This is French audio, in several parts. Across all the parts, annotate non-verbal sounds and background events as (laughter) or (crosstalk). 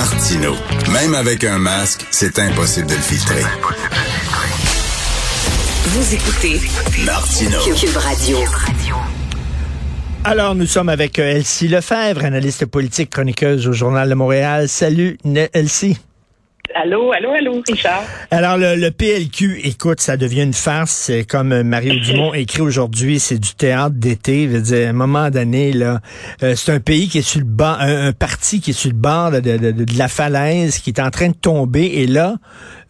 Martino. Même avec un masque, c'est impossible de le filtrer. Vous écoutez Martino. Cube Radio. Alors, nous sommes avec euh, Elsie Lefebvre, analyste politique, chroniqueuse au Journal de Montréal. Salut, Elsie. Allô, allô, allô, Richard? Alors, le, le PLQ, écoute, ça devient une farce. C'est comme Mario (laughs) Dumont écrit aujourd'hui, c'est du théâtre d'été. Je veux dire, à un moment donné, là, euh, c'est un pays qui est sur le bas, un, un parti qui est sur le bord de, de- de- de la falaise, qui est en train de tomber. Et là,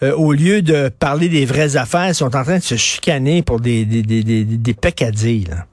euh, au lieu de parler des vraies affaires, ils sont en train de se chicaner pour des, des, des, des, des peccadilles, là.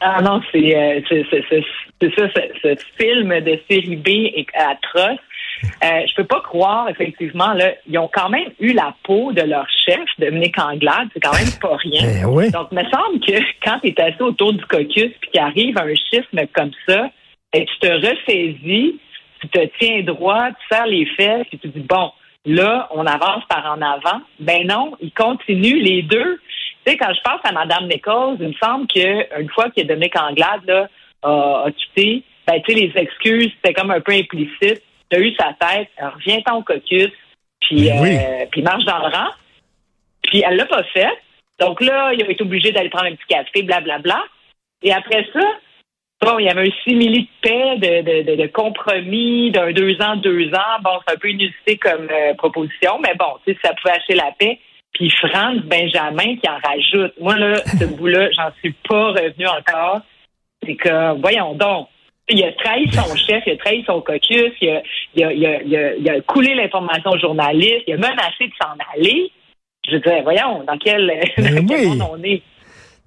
Ah non, c'est euh, c'est c'est- c'est- c'est ça, ce, ce film de série B est atroce. Euh, je peux pas croire, effectivement, là, ils ont quand même eu la peau de leur chef, Dominique Anglade, c'est quand même pas rien. Eh oui. Donc, il me semble que (laughs) quand tu es assis autour du caucus puis qu'il arrive un schisme comme ça, et tu te ressaisis, tu te tiens droit, tu serres les fesses et tu dis, bon, là, on avance par en avant. Ben non, ils continuent les deux. Tu sais, quand je pense à Mme Nichols, il me semble qu'une fois que Dominique Anglade là, a, a quitté, ben, tu sais, les excuses, c'était comme un peu implicite. Tu as eu sa tête, reviens-t'en au caucus, puis, oui. euh, puis marche dans le rang. Puis elle l'a pas fait. Donc là, il a été obligé d'aller prendre un petit café, blablabla. Et après ça, bon, il y avait un simili de paix, de, de, de, de compromis, d'un deux ans, deux ans. Bon, c'est un peu inusité comme euh, proposition, mais bon, tu sais, ça pouvait acheter la paix. Puis Franz Benjamin qui en rajoute. Moi, là, ce bout-là, j'en suis pas revenu encore. C'est que, voyons donc, il a trahi son chef, il a trahi son caucus, il a, il a, il a, il a, il a coulé l'information aux journalistes, il a menacé de s'en aller. Je disais, voyons, dans quel, (laughs) dans Mais quel oui. monde on est?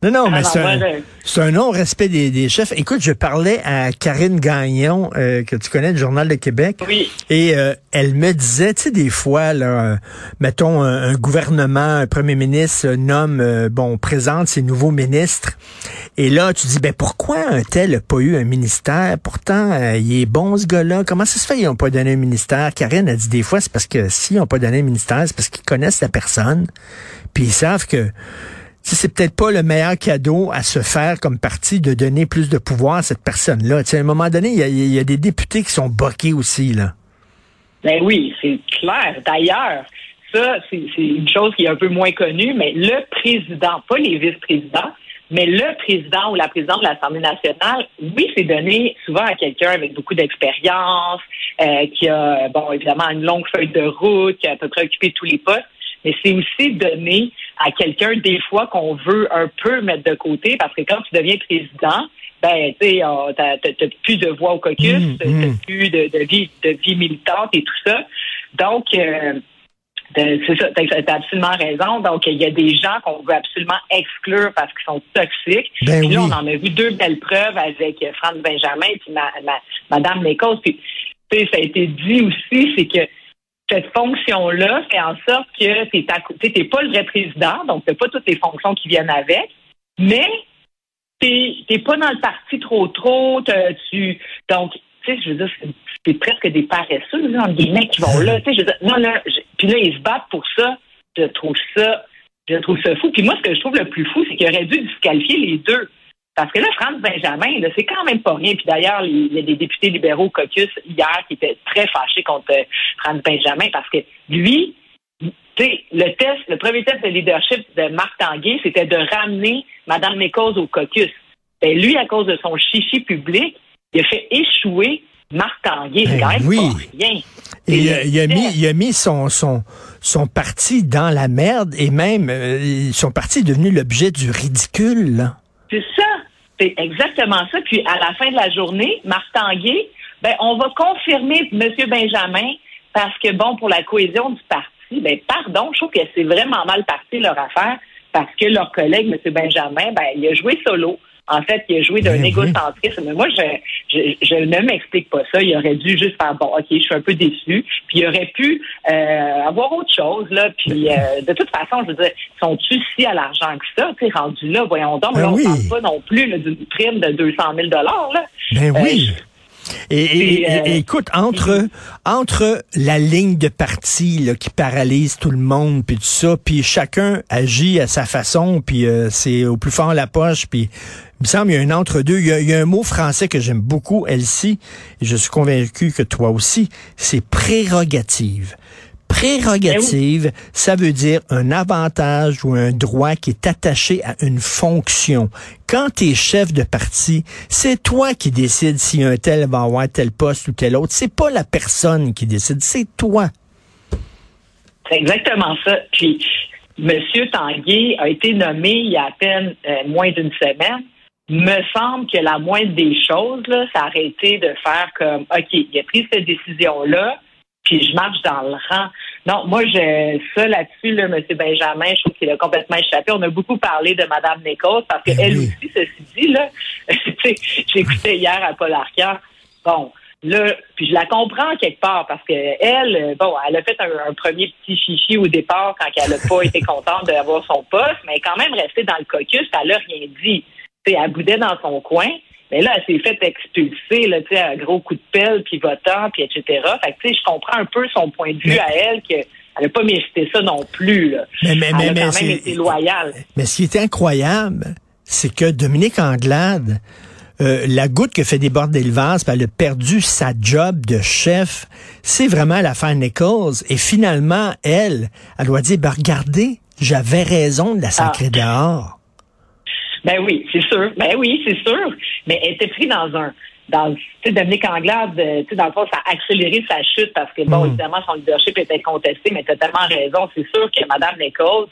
Non, non, mais c'est un, un non-respect des, des chefs. Écoute, je parlais à Karine Gagnon, euh, que tu connais, du Journal de Québec, Oui. et euh, elle me disait, tu sais, des fois, là, euh, mettons, un, un gouvernement, un premier ministre euh, nomme, bon, présente ses nouveaux ministres, et là, tu dis, ben pourquoi un tel n'a pas eu un ministère? Pourtant, il est bon, ce gars-là. Comment ça se fait qu'ils n'ont pas donné un ministère? Karine a dit, des fois, c'est parce que s'ils n'ont pas donné un ministère, c'est parce qu'ils connaissent la personne, puis ils savent que c'est peut-être pas le meilleur cadeau à se faire comme parti de donner plus de pouvoir à cette personne-là. À un moment donné, il y a, des députés qui sont boqués aussi, là. Ben oui, c'est clair. D'ailleurs, ça, c'est c'est une chose qui est un peu moins connue, mais le président, pas les vice-présidents, mais le président ou la présidente de l'Assemblée nationale, oui, c'est donné souvent à quelqu'un avec beaucoup d'expérience, euh, qui a, bon, évidemment, une longue feuille de route, qui a à peu près occupé tous les postes, mais c'est aussi donné à quelqu'un, des fois, qu'on veut un peu mettre de côté, parce que quand tu deviens président, ben, tu sais, euh, t'as plus de voix au caucus, Mm, t'as mm. plus de, de vie, de vie militante et tout ça. Donc, euh, de- c'est ça, t'as t'as absolument raison. Donc, il y a des gens qu'on veut absolument exclure parce qu'ils sont toxiques. Ben Puis là, oui. on en a vu deux belles preuves avec Franz Benjamin et puis ma, ma- Madame Nichols. Puis, ça a été dit aussi, c'est que cette fonction-là fait en sorte que tu n'es pas le vrai président, donc tu pas toutes les fonctions qui viennent avec, mais tu n'es pas dans le parti trop trop. Tu, donc, tu sais, je veux dire, c'est- presque des paresseux, entre guillemets, qui vont là. Tu sais, je veux dire, non, là, puis là, ils se battent pour ça. Je trouve ça, je trouve ça fou. Puis moi, ce que je trouve le plus fou, c'est qu'il aurait dû disqualifier les deux. Parce que là, Franz Benjamin, là, c'est quand même pas rien. Puis d'ailleurs, il y a des députés libéraux au caucus hier qui étaient très fâchés contre euh, Franz Benjamin parce que lui, tu sais, le test, le premier test de leadership de Marc Tanguay, c'était de ramener Mme Nichols au caucus. Ben, lui, à cause de son chichi public, il a fait échouer Marc Tanguay, c'est quand même oui. pas rien. Et il, a- C'est- il a mis, il a mis son, son, son parti dans la merde et même euh, son parti est devenu l'objet du ridicule. C'est ça. C'est exactement ça. Puis à la fin de la journée, Marc Tanguay, ben, on va confirmer M. Benjamin parce que, bon, pour la cohésion du parti, ben, pardon, je trouve que c'est vraiment mal parti leur affaire parce que leur collègue, M. Benjamin, ben, il a joué solo. En fait, il a joué d'un Ben oui. égocentrisme. Mais moi, je, je, je ne m'explique pas ça. Il aurait dû juste faire, bon, OK, je suis un peu déçu. Puis il aurait pu euh, avoir autre chose, là. Puis euh, de toute façon, je veux dire, sont-tu si à l'argent que ça? Tu rendu là, voyons donc, Ben là, on oui. parle pas non plus d'une prime de 200 000 là. Ben Euh, oui. Et, euh, et- écoute, entre, entre la ligne de parti là, qui paralyse tout le monde, puis tout ça, puis chacun agit à sa façon, puis euh, c'est au plus fort la poche, puis il me semble il y a un entre-deux. Il y a, il y a un mot français que j'aime beaucoup, Elsie, et je suis convaincu que toi aussi, c'est prérogative. Prérogative, ça veut dire un avantage ou un droit qui est attaché à une fonction. Quand tu es chef de parti, c'est toi qui décides si un tel va avoir tel poste ou tel autre. C'est pas la personne qui décide, c'est toi. C'est exactement ça. Puis, M. Tanguay a été nommé il y a à peine euh, moins d'une semaine. Me semble que la moindre des choses, là, ça aurait été de faire comme, OK, il a pris cette décision-là, puis je marche dans le rang. Non, moi, je, ça là-dessus, là, M. Benjamin, je trouve qu'il a complètement échappé. On a beaucoup parlé de Mme Nichols parce Ben qu'elle oui. aussi, ceci dit, là, (laughs) j'écoutais hier à Paul Arcand. Bon, là, puis je la comprends quelque part parce que elle, bon, elle a fait un, un premier petit chichi au départ quand elle n'a pas (laughs) été contente d'avoir son poste, mais elle est quand même restée dans le caucus, elle n'a rien dit. Tu sais, elle boudait dans son coin. Mais là, elle s'est fait expulser, là, tu sais, un gros coup de pelle, puis votant, puis etc. Fait que, tu sais, je comprends un peu son point de vue Mais- à elle, qu'elle n'a pas mérité ça non plus, là. Mais, mais, elle mais, a mais quand même été loyale. Mais ce qui est incroyable, c'est que Dominique Anglade, euh, la goutte que fait déborder le vase, elle a perdu sa job de chef, c'est vraiment l'affaire Nichols. Et finalement, elle, elle doit dire, ben regardez, j'avais raison de la sacrer dehors. Ben oui, c'est sûr. Ben oui, c'est sûr. Mais elle était prise dans un. Dans, tu sais, Dominique Anglade, euh, tu sais, dans le fond, ça a accéléré sa chute parce que, bon, Mm. évidemment, son leadership était contesté, mais tu as tellement raison. C'est sûr que Mme Nichols,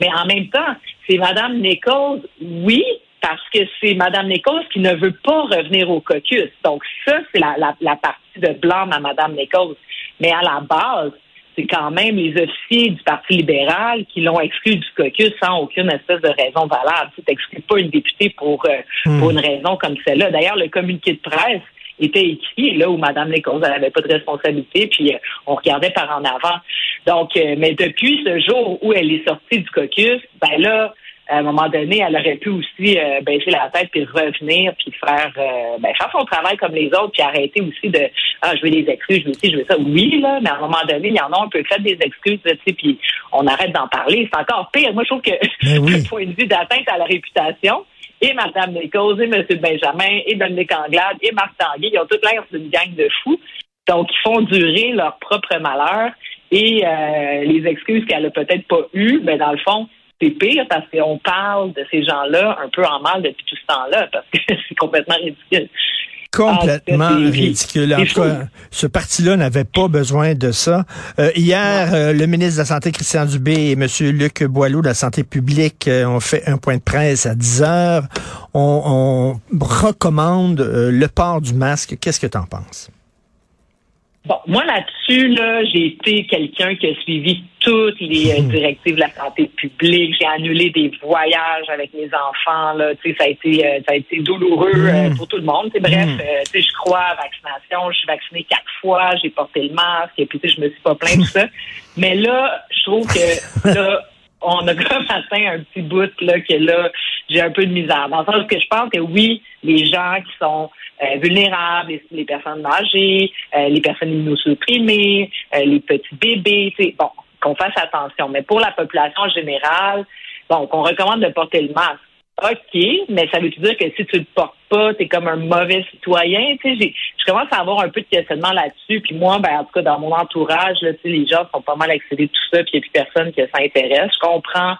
mais en même temps, c'est Mme Nichols, oui, parce que c'est Mme Nichols qui ne veut pas revenir au caucus. Donc, ça, c'est la, la, la partie de blâme à Mme Nichols. Mais à la base, c'est quand même les officiers du Parti libéral qui l'ont exclu du caucus sans aucune espèce de raison valable. Tu n'exclus pas une députée pour, euh, Hmm. pour une raison comme celle-là. D'ailleurs, le communiqué de presse était écrit là où Mme Nichols n'avait pas de responsabilité, puis euh, on regardait par en avant. Donc, euh, mais depuis ce jour où elle est sortie du caucus, ben là, à un moment donné, elle aurait pu aussi euh, baisser la tête puis revenir puis faire euh, ben, faire son travail comme les autres puis arrêter aussi de ah je veux des excuses, je veux ci, je veux ça. Oui là, mais à un moment donné, il y en a un peu fait des excuses, là, tu sais, puis on arrête d'en parler. C'est encore pire. Moi, je trouve que oui. (laughs) du point de vue d'atteinte à la réputation, et Mme Nichols, et M. Benjamin, et Dominique Anglade, et Marc Tanguay, ils ont toute l'air d'une gang de fous. Donc, ils font durer leur propre malheur. Et euh, les excuses qu'elle a peut-être pas eues, ben dans le fond, c'est pire parce qu'on parle de ces gens-là un peu en mal depuis tout ce temps-là, parce que (laughs) c'est complètement ridicule. Complètement Ah, ridicule. En tout cas, ce parti-là n'avait pas besoin de ça. Euh, hier, euh, le ministre de la Santé, Christian Dubé, et M. Luc Boileau de la Santé publique euh, ont fait un point de presse à 10 heures. On, on recommande le port du masque. Qu'est-ce que tu en penses? Bon, moi là-dessus, là, j'ai été quelqu'un qui a suivi toutes les euh, directives de la santé publique. J'ai annulé des voyages avec mes enfants. Là, tu sais, ça a été, euh, ça a été douloureux euh, Mm. pour tout le monde. Tu sais, bref, Mm. euh, tu sais, je crois à la vaccination. Je suis vaccinée quatre fois. J'ai porté le masque. Et puis, tu sais, je me suis pas plaint tout ça. (laughs) Mais là, je trouve que là, on a (laughs) comme atteint un petit bout là que là, j'ai un peu de misère. Dans le sens que je pense que oui, les gens qui sont euh, vulnérables, les, personnes âgées, euh, les personnes immunosupprimées, euh, les petits bébés, bon, qu'on fasse attention. Mais pour la population générale, bon, qu'on recommande de porter le masque. OK, mais ça veut dire que si tu le portes pas, t'es comme un mauvais citoyen? Tu sais, je commence à avoir un peu de questionnement là-dessus. Puis moi, ben, en tout cas, dans mon entourage, là, les gens sont pas mal excédés de tout ça, puis il n'y a plus personne qui s'intéresse. Je comprends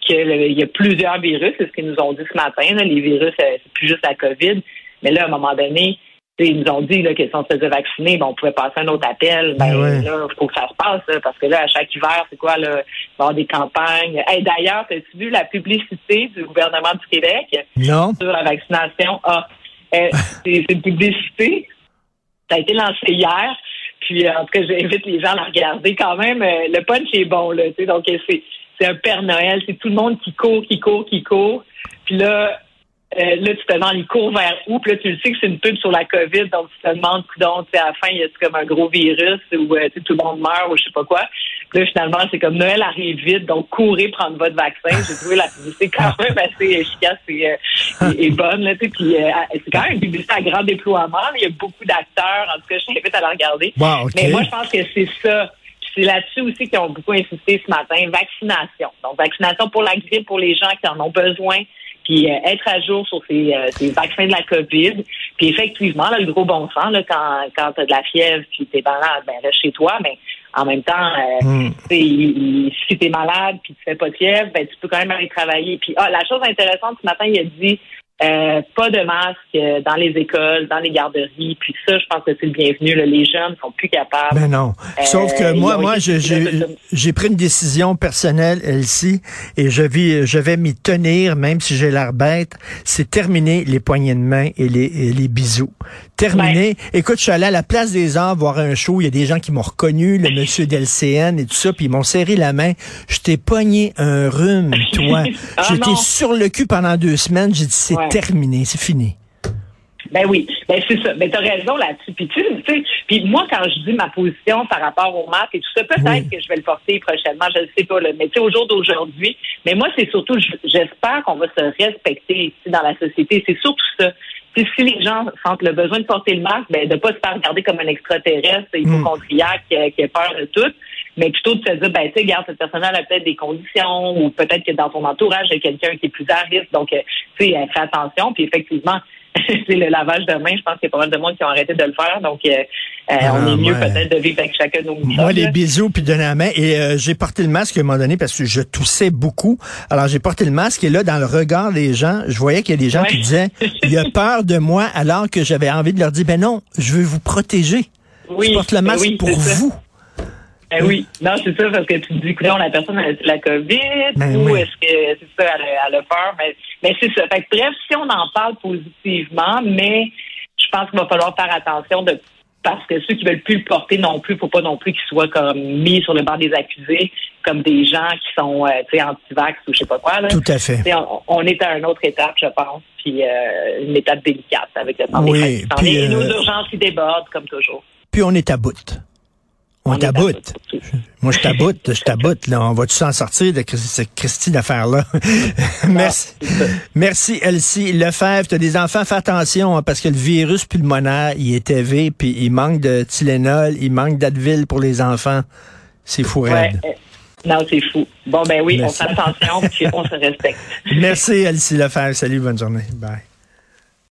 qu'il y a plusieurs virus, c'est ce qu'ils nous ont dit ce matin. là. Les virus, euh, c'est plus juste la COVID. Mais là, à un moment donné, ils nous ont dit là, que si on se faisait vacciner, ben, on pouvait passer un autre appel. Ben, Ben ouais. là, il faut que ça se passe, là, parce que là, à chaque hiver, c'est quoi, là, il va y avoir des campagnes. Hey, D'ailleurs, as-tu vu la publicité du gouvernement du Québec Non? sur la vaccination? Ah, euh, (laughs) c'est une publicité. Ça a été lancé hier. Puis, euh, en tout cas, j'invite les gens à la regarder quand même. euh, le punch est bon, là. tu sais, Donc, c'est c'est un Père Noël. C'est tout le monde qui court, qui court, qui court. Puis là, euh, là, tu te demandes, il court vers où? Puis là, tu le sais que c'est une pub sur la COVID, donc tu te demandes, sais, à la fin, il y a comme un gros virus où euh, tout le monde meurt ou je sais pas quoi? Puis là, finalement, c'est comme Noël arrive vite, donc courez prendre votre vaccin. J'ai trouvé la publicité quand (laughs) même assez efficace et, euh, et, et bonne. Là, tu sais. puis euh, c'est quand même une publicité à grand déploiement. Il y a beaucoup d'acteurs. En tout cas, je t'invite à la regarder. Wow. Mais moi, je pense que c'est ça. C'est là-dessus aussi qu'ils ont beaucoup insisté ce matin. Vaccination. Donc, vaccination pour la grippe, pour les gens qui en ont besoin. Puis euh, être à jour sur ces, euh, ces vaccins de la COVID. Puis effectivement, là, le gros bon sens, là, quand, quand tu as de la fièvre puis t'es malade, ben reste chez toi. Mais en même temps, euh, tu sais, il- il- si t'es malade puis tu fais pas de fièvre, ben tu peux quand même aller travailler. Puis ah, la chose intéressante ce matin, il a dit euh, pas de masque euh, dans les écoles, dans les garderies. Puis ça, je pense que c'est le bienvenu. là. Les jeunes sont plus capables. Ben non. Sauf que Euh, moi, moi, j'ai pris une décision personnelle, Elsie, et je vais, je vais m'y tenir, même si j'ai l'air bête. C'est terminer les poignées de main et les, et les bisous. Terminé. Écoute, je suis allé à la place des arts voir un show. Il y a des gens qui m'ont reconnu, le (laughs) monsieur d'LCN et tout ça, puis ils m'ont serré la main. Je t'ai pogné un rhume, (laughs) toi. Ah J'étais sur le cul pendant deux semaines. J'ai dit, c'est Ouais. Terminé, c'est fini. Ben oui, ben c'est ça. Ben t'as raison là-dessus. Puis tu sais, puis moi quand je dis ma position par rapport au masque et tout ça, peut-être Oui. que je vais le porter prochainement, je ne sais pas. Là. Mais tu sais, au jour d'aujourd'hui, mais moi c'est surtout, j'espère qu'on va se respecter ici dans la société. C'est surtout ça. Tu sais, si les gens sentent le besoin de porter le masque, ben de pas se faire regarder comme un extraterrestre, hypochondriaque qui, a- qui a peur de tout, mais plutôt de se dire, ben tu sais, regarde, cette personne a peut-être des conditions ou peut-être que dans son entourage, il y a quelqu'un qui est plus à risque. Donc, euh, tu sais, fais attention. Puis effectivement, (laughs) c'est le lavage de main. Je pense qu'il y a pas mal de monde qui ont arrêté de le faire. Donc, euh, euh, Ah, on est mieux ouais. peut-être de vivre avec chacun de nos Moi, les là. bisous puis donner la main. Et euh, j'ai porté le masque à un moment donné parce que je toussais beaucoup. Alors, j'ai porté le masque et là, dans le regard des gens, je voyais qu'il y a des gens Ouais. qui disaient, (laughs) il a peur de moi alors que j'avais envie de leur dire, ben non, je veux vous protéger. Oui, je porte le ben masque oui, pour ça. Ben oui, non, c'est ça, parce que tu te dis, écoute, la personne a la COVID, Ben ou oui. est-ce que c'est ça, elle a, elle a peur? Mais, mais c'est ça. Fait que, bref, si on en parle positivement, mais je pense qu'il va falloir faire attention de parce que ceux qui veulent plus le porter non plus, faut pas non plus qu'ils soient comme mis sur le banc des accusés, comme des gens qui sont, euh, anti-vax ou je sais pas quoi. Là. Tout à fait. On, on est à une autre étape, je pense, puis euh, une étape délicate avec le temps Oui, des puis. Et euh, nos urgences qui débordent, comme toujours. Puis on est à bout. On, bout. Moi, je t'aboute, je t'aboute. Là, on va-tu s'en sortir de cette Christie d'affaires-là? (laughs) Merci. c'est ça. Merci, Elsie Lefebvre. T'as des enfants, fais attention, hein, parce que le virus pulmonaire, il est élevé, puis il manque de Tylenol, il manque d'Advil pour les enfants. C'est fou Ouais. euh, Non, c'est fou. Bon, ben oui, Merci. on fait attention, puis on se respecte. (laughs) Merci, Elsie Lefebvre. Salut, bonne journée. Bye.